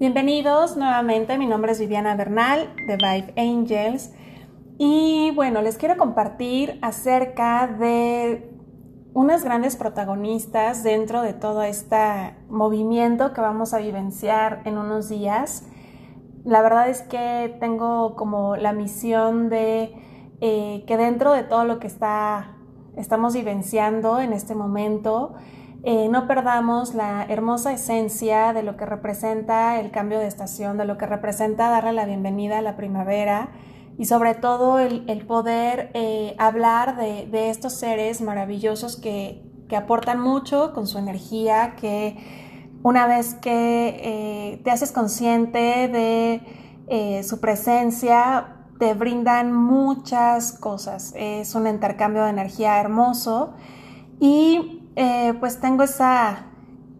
Bienvenidos nuevamente, mi nombre es Viviana Bernal de Vive Angels y bueno, les quiero compartir acerca de unas grandes protagonistas dentro de todo este movimiento que vamos a vivenciar en unos días. La verdad es que tengo como la misión de eh, que dentro de todo lo que está, estamos vivenciando en este momento, eh, no perdamos la hermosa esencia de lo que representa el cambio de estación, de lo que representa darle la bienvenida a la primavera y sobre todo el, poder eh, hablar de, estos seres maravillosos que, aportan mucho con su energía, que una vez que eh, te haces consciente de su presencia, te brindan muchas cosas. Es un intercambio de energía hermoso y eh, pues tengo esa,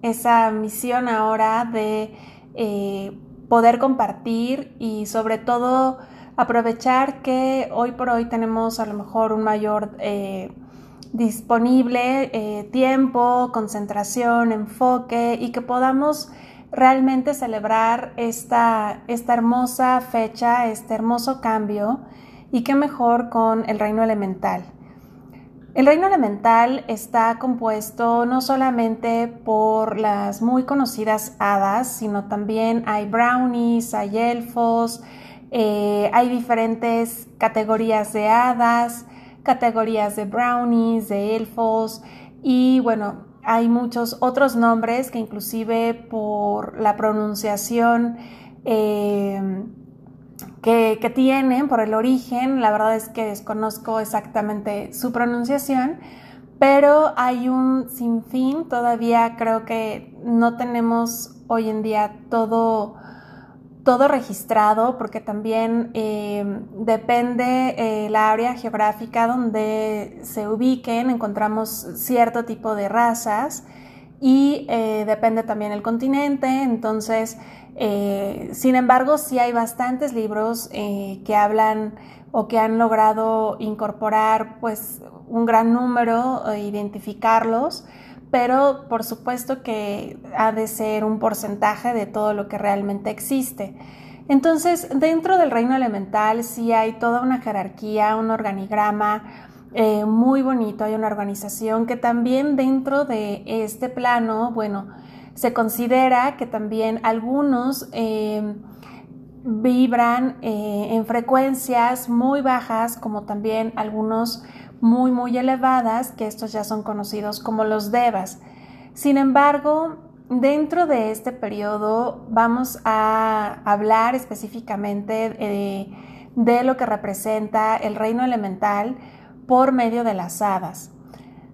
esa misión ahora de eh, poder compartir y sobre todo aprovechar que hoy por hoy tenemos a lo mejor un mayor eh, disponible tiempo, concentración, enfoque y que podamos realmente celebrar esta, esta hermosa fecha, este hermoso cambio y qué mejor con el reino elemental. El reino elemental está compuesto no solamente por las muy conocidas hadas, sino también hay brownies, hay elfos, eh, hay diferentes categorías de hadas, categorías de brownies, de elfos y bueno, hay muchos otros nombres que inclusive por la pronunciación eh, que, tienen por el origen. La verdad es que desconozco exactamente su pronunciación, pero hay un sinfín. Todavía creo que no tenemos hoy en día todo, todo registrado porque también eh, depende eh, la área geográfica donde se ubiquen, encontramos cierto tipo de razas y eh, depende también el continente, entonces eh, sin embargo, sí hay bastantes libros eh, que hablan o que han logrado incorporar pues un gran número e identificarlos, pero por supuesto que ha de ser un porcentaje de todo lo que realmente existe. Entonces, dentro del reino elemental sí hay toda una jerarquía, un organigrama eh, muy bonito, hay una organización que también dentro de este plano, bueno, se considera que también algunos eh, vibran eh, en frecuencias muy bajas, como también algunos muy, muy elevadas, que estos ya son conocidos como los devas. Sin embargo, dentro de este periodo vamos a hablar específicamente de, de lo que representa el reino elemental por medio de las hadas.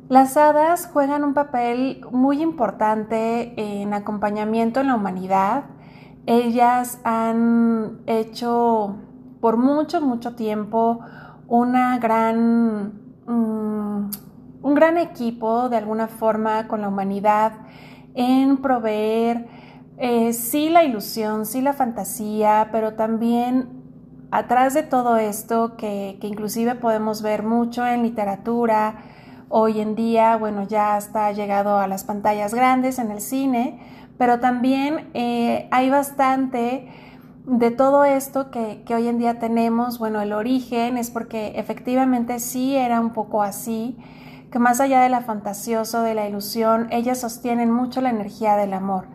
Las hadas juegan un papel muy importante en acompañamiento en la humanidad. Ellas han hecho por mucho, mucho tiempo una gran, mm, un gran equipo de alguna forma con la humanidad en proveer eh, sí la ilusión, sí la fantasía, pero también atrás de todo esto que, que inclusive podemos ver mucho en literatura, Hoy en día, bueno, ya está llegado a las pantallas grandes en el cine, pero también eh, hay bastante de todo esto que, hoy en día tenemos. Bueno, el origen es porque efectivamente sí era un poco así, que más allá de la fantasioso, de la ilusión, ellas sostienen mucho la energía del amor,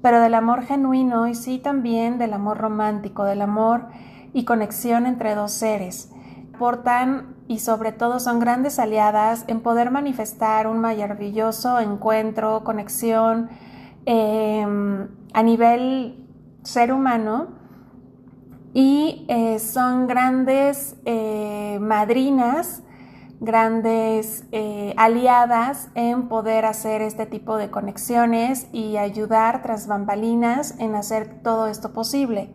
pero del amor genuino y sí también del amor romántico, del amor y conexión entre dos seres. Portan y sobre todo son grandes aliadas en poder manifestar un maravilloso encuentro, conexión em, a nivel ser humano y eh, son grandes eh, madrinas, grandes eh, aliadas en poder hacer este tipo de conexiones y ayudar tras bambalinas en hacer todo esto posible.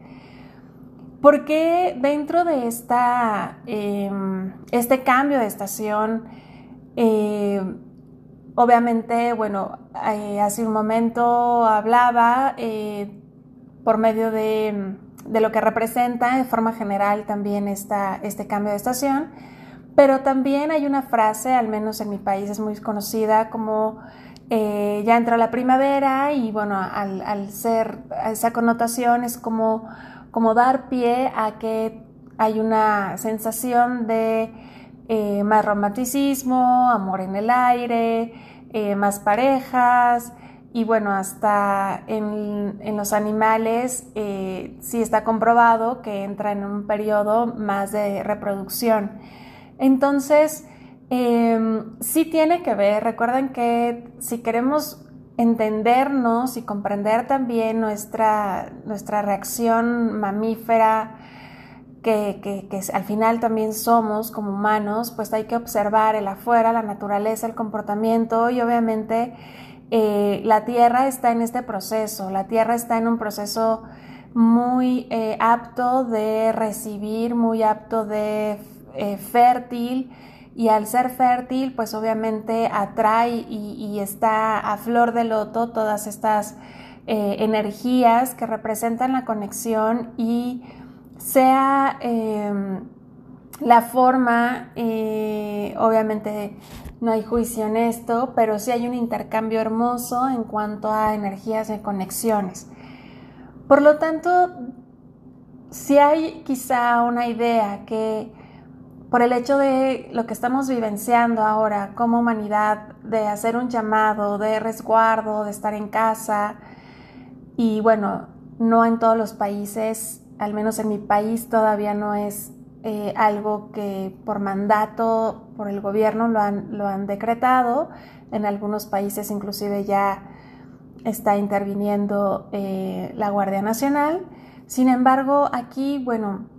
Porque dentro de esta, em, este cambio de estación, eh, obviamente, bueno, eh, hace un momento hablaba eh, por medio de, lo que representa de forma general también esta, este cambio de estación, pero también hay una frase, al menos en mi país es muy conocida como ya entró la primavera y bueno, al, ser esa connotación es como, como dar pie a que hay una sensación de eh, más romanticismo, amor en el aire, eh, más parejas y bueno, hasta en, los animales sí está comprobado que entra en un periodo más de reproducción. Entonces, Em, sí tiene que ver, recuerden que si queremos entendernos y comprender también nuestra, nuestra reacción mamífera, que, que, al final también somos como humanos, pues hay que observar el afuera, la naturaleza, el comportamiento y obviamente eh, la Tierra está en este proceso, la Tierra está en un proceso muy eh, apto de recibir, muy apto de eh, fértil, y al ser fértil, pues obviamente atrae y, está a flor de loto todas estas eh, energías que representan la conexión y sea em, la forma, eh, obviamente no hay juicio en esto, pero sí hay un intercambio hermoso en cuanto a energías y conexiones. Por lo tanto, si hay quizá una idea que por el hecho de lo que estamos vivenciando ahora como humanidad, de hacer un llamado de resguardo, de estar en casa. Y bueno, no en todos los países, al menos en mi país todavía no es eh, algo que por mandato, por el gobierno lo han, lo han decretado. En algunos países inclusive ya está interviniendo eh, la Guardia Nacional. Sin embargo, aquí, bueno,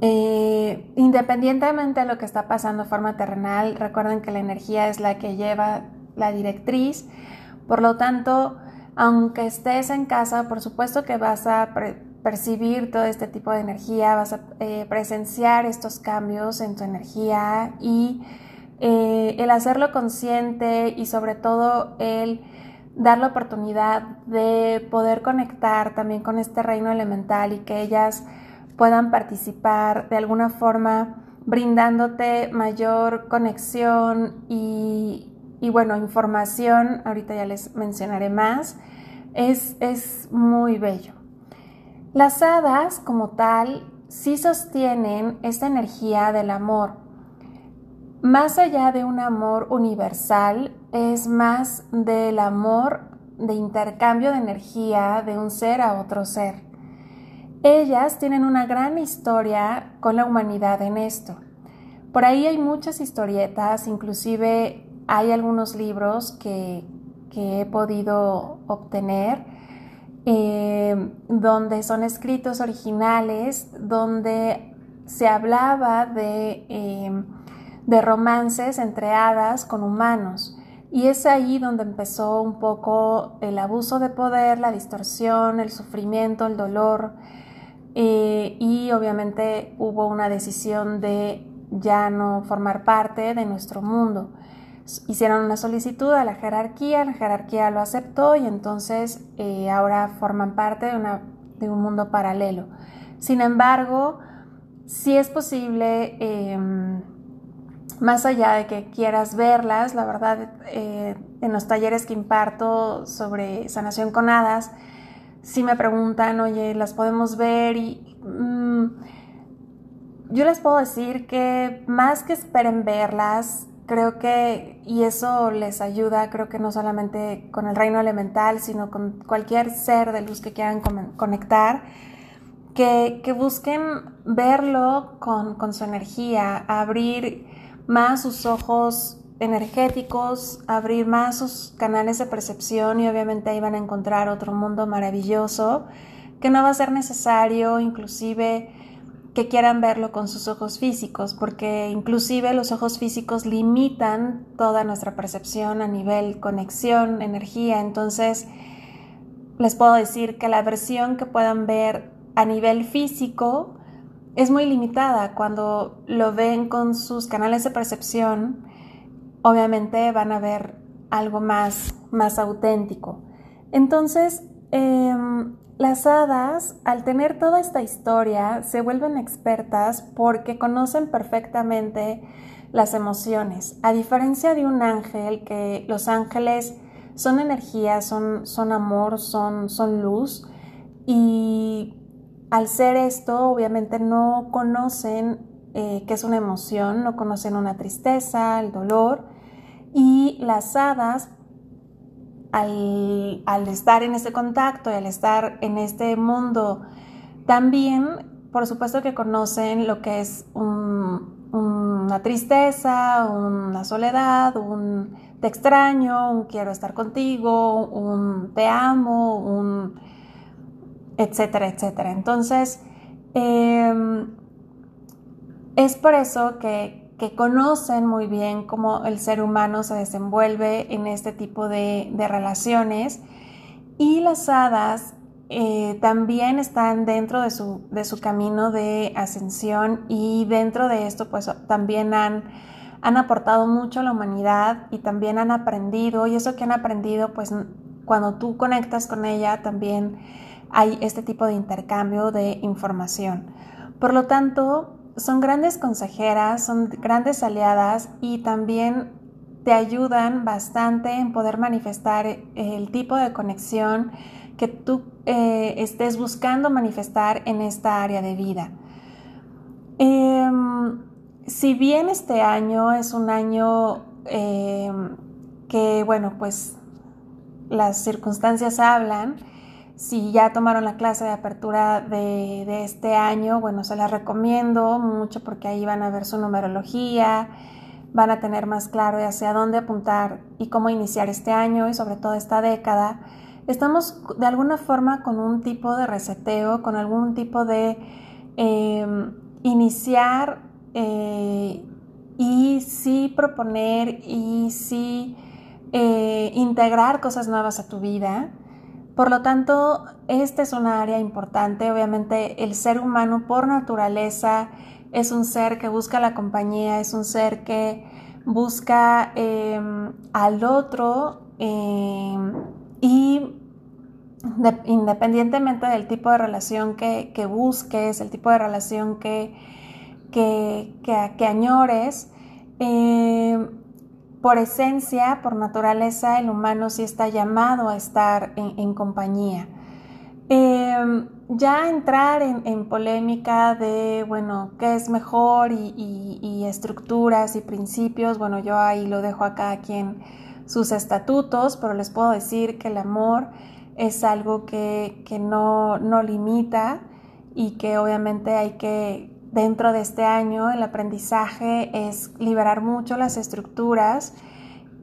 eh, independientemente de lo que está pasando de forma terrenal, recuerden que la energía es la que lleva la directriz. Por lo tanto, aunque estés en casa, por supuesto que vas a percibir todo este tipo de energía, vas a eh, presenciar estos cambios en tu energía y eh, el hacerlo consciente y sobre todo el dar la oportunidad de poder conectar también con este reino elemental y que ellas puedan participar de alguna forma brindándote mayor conexión y, bueno, información, ahorita ya les mencionaré más, es, es muy bello. Las hadas como tal sí sostienen esta energía del amor. Más allá de un amor universal, es más del amor de intercambio de energía de un ser a otro ser. Ellas tienen una gran historia con la humanidad en esto. Por ahí hay muchas historietas, inclusive hay algunos libros que, he podido obtener eh, donde son escritos originales, donde se hablaba de, eh, de romances entre hadas con humanos. Y es ahí donde empezó un poco el abuso de poder, la distorsión, el sufrimiento, el dolor, eh, y obviamente hubo una decisión de ya no formar parte de nuestro mundo. Hicieron una solicitud a la jerarquía, la jerarquía lo aceptó y entonces eh, ahora forman parte de, una, de, un mundo paralelo. Sin embargo, si es posible, em, más allá de que quieras verlas, la verdad, eh, en los talleres que imparto sobre sanación con hadas, si me preguntan, oye, las podemos ver y mm, yo les puedo decir que más que esperen verlas, creo que, y eso les ayuda, creo que no solamente con el reino elemental, sino con cualquier ser de luz que quieran conectar, que, que busquen verlo con, con su energía, abrir más sus ojos energéticos, abrir más sus canales de percepción y obviamente ahí van a encontrar otro mundo maravilloso que no va a ser necesario inclusive que quieran verlo con sus ojos físicos, porque inclusive los ojos físicos limitan toda nuestra percepción a nivel conexión, energía, entonces les puedo decir que la versión que puedan ver a nivel físico es muy limitada. Cuando lo ven con sus canales de percepción obviamente van a ver algo más, más auténtico. Entonces, em, las hadas, al tener toda esta historia, se vuelven expertas porque conocen perfectamente las emociones. A diferencia de un ángel, que los ángeles son energía, son, son amor, son, son luz y al ser esto obviamente no conocen eh, qué es una emoción, no conocen una tristeza, el dolor y las hadas al, al estar en este contacto y al estar en este mundo también por supuesto que conocen lo que es una tristeza, una soledad, un te extraño, un quiero estar contigo, un te amo, un etcétera, etcétera. Entonces, em, es por eso que, conocen muy bien cómo el ser humano se desenvuelve en este tipo de, de relaciones y las hadas eh, también están dentro de su, de su, camino de ascensión y dentro de esto pues también han, han aportado mucho a la humanidad y también han aprendido y eso que han aprendido pues cuando tú conectas con ella también hay este tipo de intercambio de información. Por lo tanto, son grandes consejeras, son grandes aliadas y también te ayudan bastante en poder manifestar el tipo de conexión que tú eh, estés buscando manifestar en esta área de vida. Em, si bien este año es un año em, que, bueno, pues las circunstancias hablan, si ya tomaron la clase de apertura de, este año, bueno, se las recomiendo mucho porque ahí van a ver su numerología, van a tener más claro hacia dónde apuntar y cómo iniciar este año y sobre todo esta década estamos de alguna forma con un tipo de reseteo, con algún tipo de em, iniciar eh, y sí proponer y sí eh, integrar cosas nuevas a tu vida. Por lo tanto, esta es una área importante. Obviamente, el ser humano por naturaleza es un ser que busca la compañía, es un ser que busca em, al otro em, y independientemente del tipo de relación que, busques, el tipo de relación que, que, añores, eh, por esencia, por naturaleza, el humano sí está llamado a estar en, compañía. Eh, ya entrar en, polémica de, bueno, qué es mejor y, y, estructuras y principios, bueno, yo ahí lo dejo a cada quien sus estatutos, pero les puedo decir que el amor es algo que, no, no limita y que obviamente hay que, dentro de este año, el aprendizaje es liberar mucho las estructuras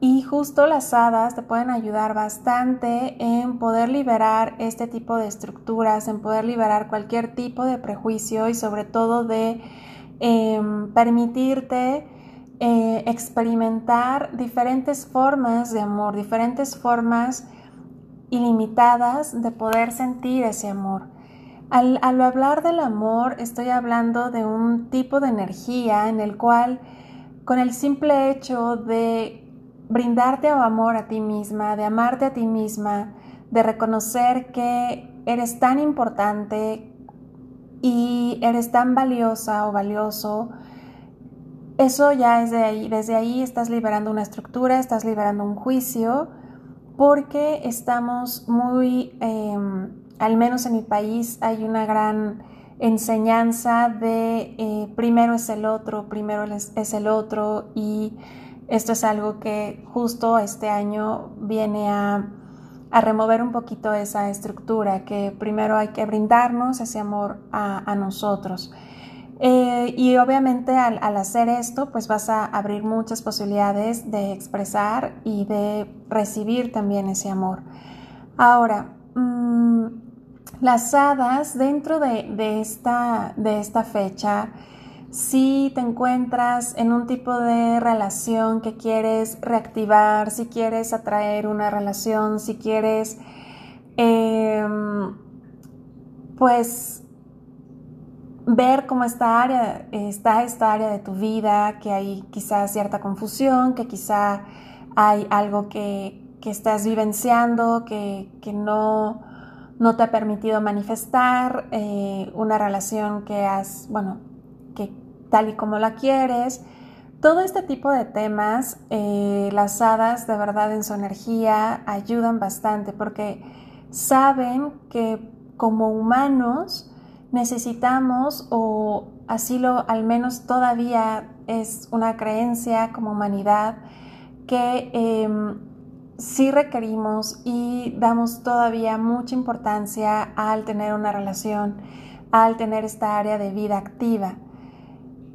y justo las hadas te pueden ayudar bastante en poder liberar este tipo de estructuras, en poder liberar cualquier tipo de prejuicio y sobre todo de em, permitirte eh, experimentar diferentes formas de amor, diferentes formas ilimitadas de poder sentir ese amor. Al, hablar del amor estoy hablando de un tipo de energía en el cual con el simple hecho de brindarte amor a ti misma, de amarte a ti misma, de reconocer que eres tan importante y eres tan valiosa o valioso, eso ya es de ahí, desde ahí estás liberando una estructura, estás liberando un juicio porque estamos muy, em, al menos en mi país hay una gran enseñanza de eh, primero es el otro, primero es, el otro y esto es algo que justo este año viene a remover un poquito esa estructura, que primero hay que brindarnos ese amor a nosotros. Eh, y obviamente al, hacer esto, pues vas a abrir muchas posibilidades de expresar y de recibir también ese amor. Ahora, las hadas dentro de, esta, de esta fecha, si te encuentras en un tipo de relación que quieres reactivar, si quieres atraer una relación, si quieres, em, pues ver cómo esta área, está esta área de tu vida, que hay quizás cierta confusión, que quizá hay algo que, estás vivenciando, que, no, no, te ha permitido manifestar, eh, una relación que has, bueno, que tal y como la quieres, todo este tipo de temas, eh, las hadas de verdad en su energía ayudan bastante porque saben que como humanos necesitamos, o así lo al menos todavía es una creencia como humanidad, que eh, sí requerimos y damos todavía mucha importancia al tener una relación, al tener esta área de vida activa.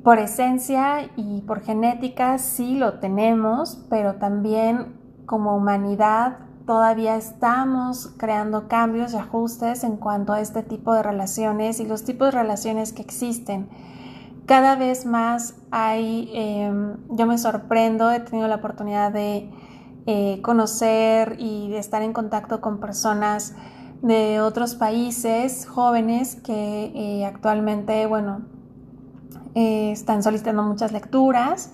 Por esencia y por genética sí lo tenemos, pero también como humanidad todavía estamos creando cambios y ajustes en cuanto a este tipo de relaciones y los tipos de relaciones que existen. Cada vez más hay, em, yo me sorprendo, he tenido la oportunidad de eh, conocer y estar en contacto con personas de otros países jóvenes que eh, actualmente, bueno, eh, están solicitando muchas lecturas.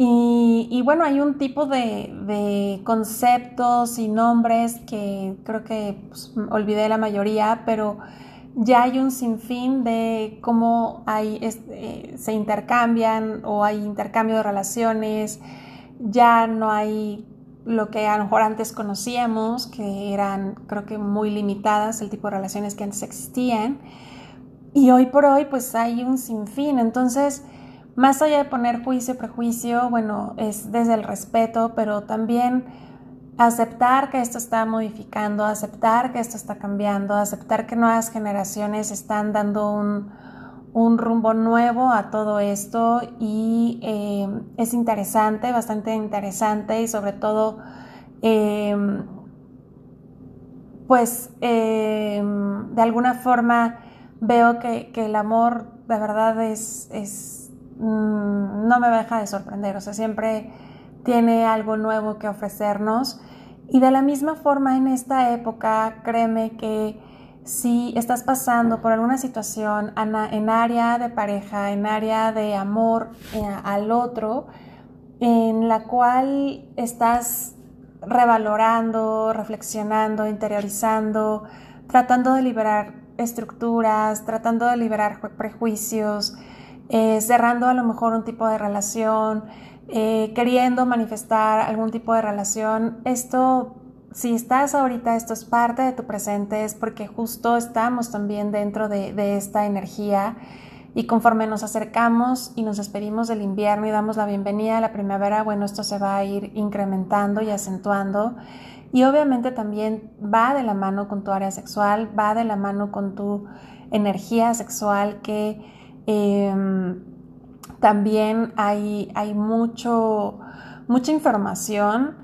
Y, bueno, hay un tipo de, conceptos y nombres que creo que pues, olvidé la mayoría, pero ya hay un sinfín de cómo hay, se intercambian o hay intercambio de relaciones, ya no hay lo que a lo mejor antes conocíamos, que eran creo que muy limitadas el tipo de relaciones que antes existían. Y hoy por hoy pues hay un sinfín. Entonces, más allá de poner juicio, prejuicio, bueno, es desde el respeto, pero también aceptar que esto está modificando, aceptar que esto está cambiando, aceptar que nuevas generaciones están dando un, un rumbo nuevo a todo esto y eh, es interesante, bastante interesante y sobre todo, em, pues em, de alguna forma veo que, el amor de verdad es, es mm, no me deja de sorprender, o sea, siempre tiene algo nuevo que ofrecernos. Y de la misma forma en esta época, créeme que si estás pasando por alguna situación en área de pareja, en área de amor eh, al otro, en la cual estás revalorando, reflexionando, interiorizando, tratando de liberar estructuras, tratando de liberar prejuicios, eh, cerrando a lo mejor un tipo de relación, eh, queriendo manifestar algún tipo de relación, esto si estás ahorita, esto es parte de tu presente, es porque justo estamos también dentro de, esta energía y conforme nos acercamos y nos despedimos del invierno y damos la bienvenida a la primavera, bueno, esto se va a ir incrementando y acentuando. Y obviamente también va de la mano con tu área sexual, va de la mano con tu energía sexual que em, también hay, hay mucho, mucha información.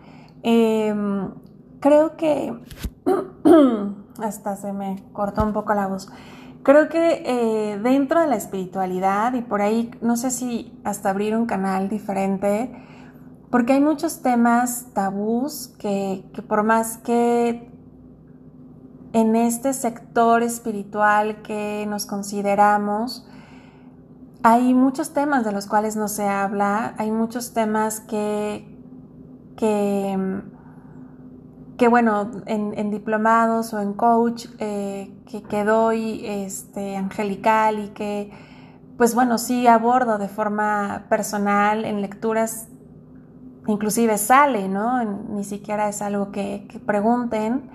Em, creo que hasta se me cortó un poco la voz. Creo que eh, dentro de la espiritualidad y por ahí, no sé si hasta abrir un canal diferente, porque hay muchos temas tabús que, por más que en este sector espiritual que nos consideramos, hay muchos temas de los cuales no se habla, hay muchos temas que, que que bueno, en, diplomados o en coach eh, que, doy este, angelical y que pues bueno, sí abordo de forma personal en lecturas, inclusive sale, ¿no? Ni siquiera es algo que, pregunten,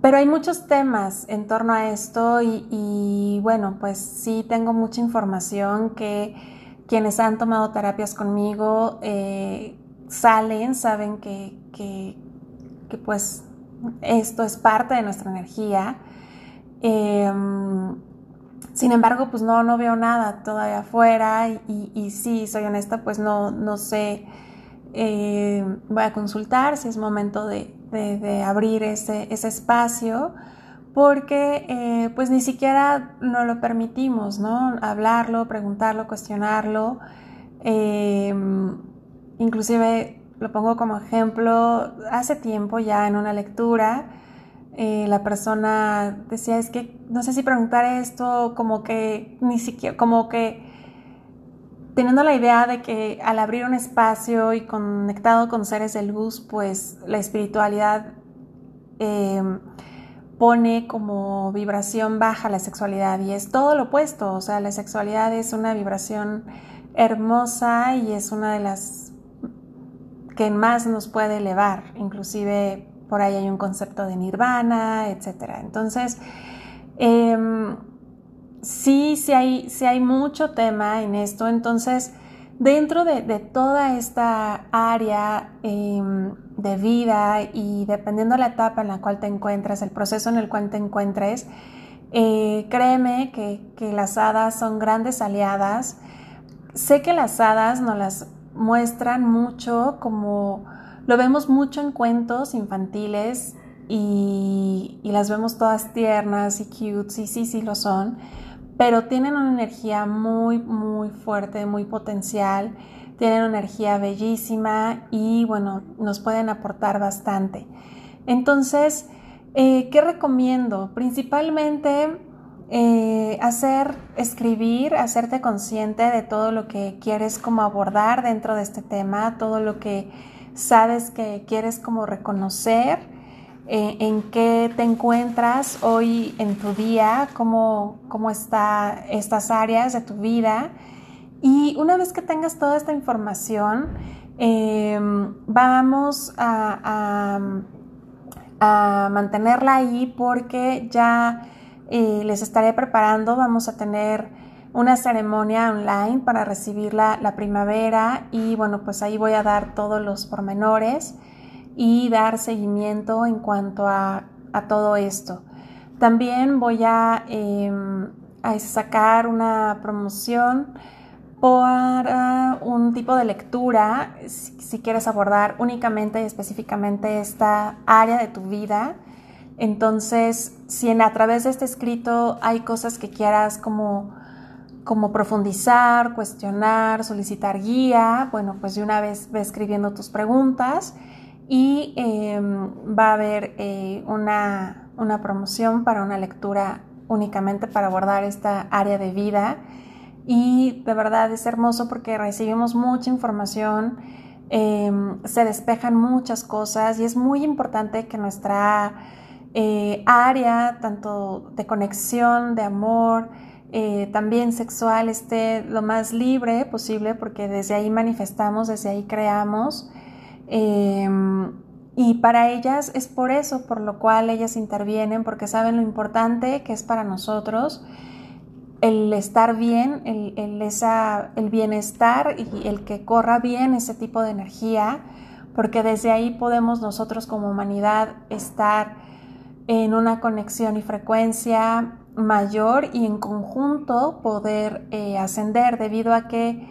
pero hay muchos temas en torno a esto y, bueno, pues sí tengo mucha información que quienes han tomado terapias conmigo eh, salen, saben que, que que pues esto es parte de nuestra energía. Em, sin embargo, pues no, no veo nada todavía afuera y, y, sí, soy honesta, pues no, no sé, eh, voy a consultar si es momento de, abrir ese, ese, espacio porque eh, pues ni siquiera no lo permitimos, ¿no? Hablarlo, preguntarlo, cuestionarlo, em, inclusive lo pongo como ejemplo, hace tiempo ya en una lectura, eh, la persona decía, es que no sé si preguntar esto, como que ni siquiera, como que teniendo la idea de que al abrir un espacio y conectado con seres de luz, pues la espiritualidad em, pone como vibración baja la sexualidad y es todo lo opuesto, o sea, la sexualidad es una vibración hermosa y es una de las que más nos puede elevar. Inclusive por ahí hay un concepto de nirvana, etc. Entonces, em, sí, sí hay, sí hay mucho tema en esto. Entonces, dentro de, toda esta área em, de vida y dependiendo de la etapa en la cual te encuentres, el proceso en el cual te encuentres, eh, créeme que, que, las hadas son grandes aliadas. Sé que las hadas nos las muestran mucho como lo vemos mucho en cuentos infantiles y, las vemos todas tiernas y cute, y sí, sí lo son pero tienen una energía muy, muy fuerte, muy potencial, tienen una energía bellísima y bueno, nos pueden aportar bastante. Entonces, eh, ¿qué recomiendo? Principalmente eh, hacer, escribir, hacerte consciente de todo lo que quieres como abordar dentro de este tema, todo lo que sabes que quieres como reconocer eh, en qué te encuentras hoy en tu día, cómo, cómo están estas áreas de tu vida. Y una vez que tengas toda esta información, em, vamos a, mantenerla ahí porque ya eh, les estaré preparando, vamos a tener una ceremonia online para recibir la, la primavera y bueno, pues ahí voy a dar todos los pormenores y dar seguimiento en cuanto a, todo esto. También voy em, a, sacar una promoción para un tipo de lectura, si, quieres abordar únicamente y específicamente esta área de tu vida. Entonces, si en, a través de este escrito hay cosas que quieras como, como profundizar, cuestionar, solicitar guía, bueno, pues de una vez ve escribiendo tus preguntas y em, va a haber eh, una, una, promoción para una lectura únicamente para abordar esta área de vida. Y de verdad es hermoso porque recibimos mucha información, em, se despejan muchas cosas y es muy importante que nuestra eh, área, tanto de conexión, de amor, eh, también sexual, esté lo más libre posible porque desde ahí manifestamos, desde ahí creamos. Em, y para ellas es por eso, por lo cual ellas intervienen, porque saben lo importante que es para nosotros el estar bien, el, el, el bienestar y el que corra bien ese tipo de energía, porque desde ahí podemos nosotros como humanidad estar en una conexión y frecuencia mayor y en conjunto poder eh, ascender debido a que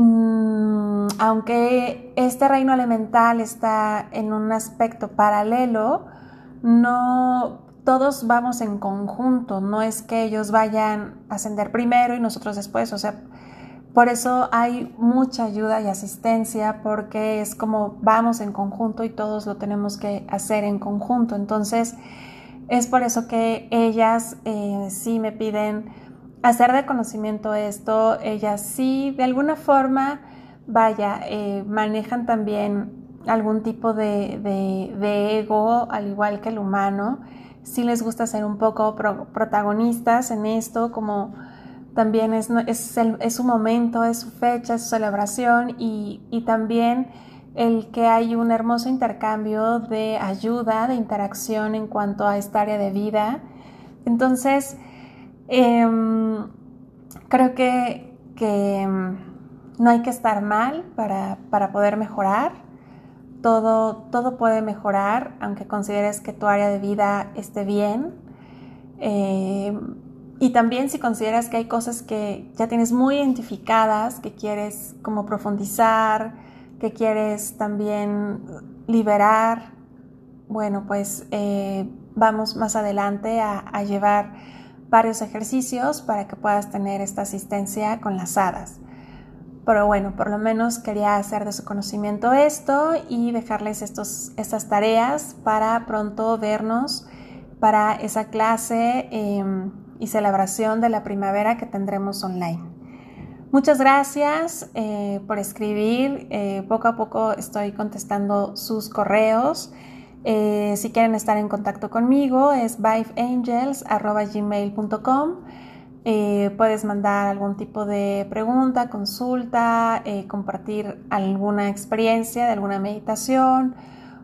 Mm, aunque este reino elemental está en un aspecto paralelo, no todos vamos en conjunto, no es que ellos vayan a ascender primero y nosotros después, o sea, por eso hay mucha ayuda y asistencia porque es como vamos en conjunto y todos lo tenemos que hacer en conjunto. Entonces, es por eso que ellas eh, sí me piden hacer de conocimiento esto, ellas sí, de alguna forma, vaya, eh, manejan también algún tipo de, ego, al igual que el humano. Sí les gusta ser un poco protagonistas en esto, como también es, es, su momento, es su fecha, es su celebración y, y también el que hay un hermoso intercambio de ayuda, de interacción en cuanto a esta área de vida. Entonces, Em, creo que, em, no hay que estar mal para, poder mejorar. Todo, todo, puede mejorar, aunque consideres que tu área de vida esté bien. Em, y también si consideras que hay cosas que ya tienes muy identificadas, que quieres como profundizar, que quieres también liberar, bueno, pues eh, vamos más adelante a llevar varios ejercicios para que puedas tener esta asistencia con las hadas. Pero bueno, por lo menos quería hacer de su conocimiento esto y dejarles estos, estas tareas para pronto vernos para esa clase em, y celebración de la primavera que tendremos online. Muchas gracias eh, por escribir. Eh, poco a poco estoy contestando sus correos. Eh, si quieren estar en contacto conmigo es vibangels.gmail.com Eh, puedes mandar algún tipo de pregunta, consulta, compartir alguna experiencia de alguna meditación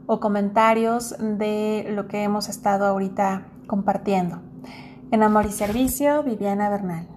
o comentarios de lo que hemos estado ahorita compartiendo. En Amor y Servicio, Viviana Bernal.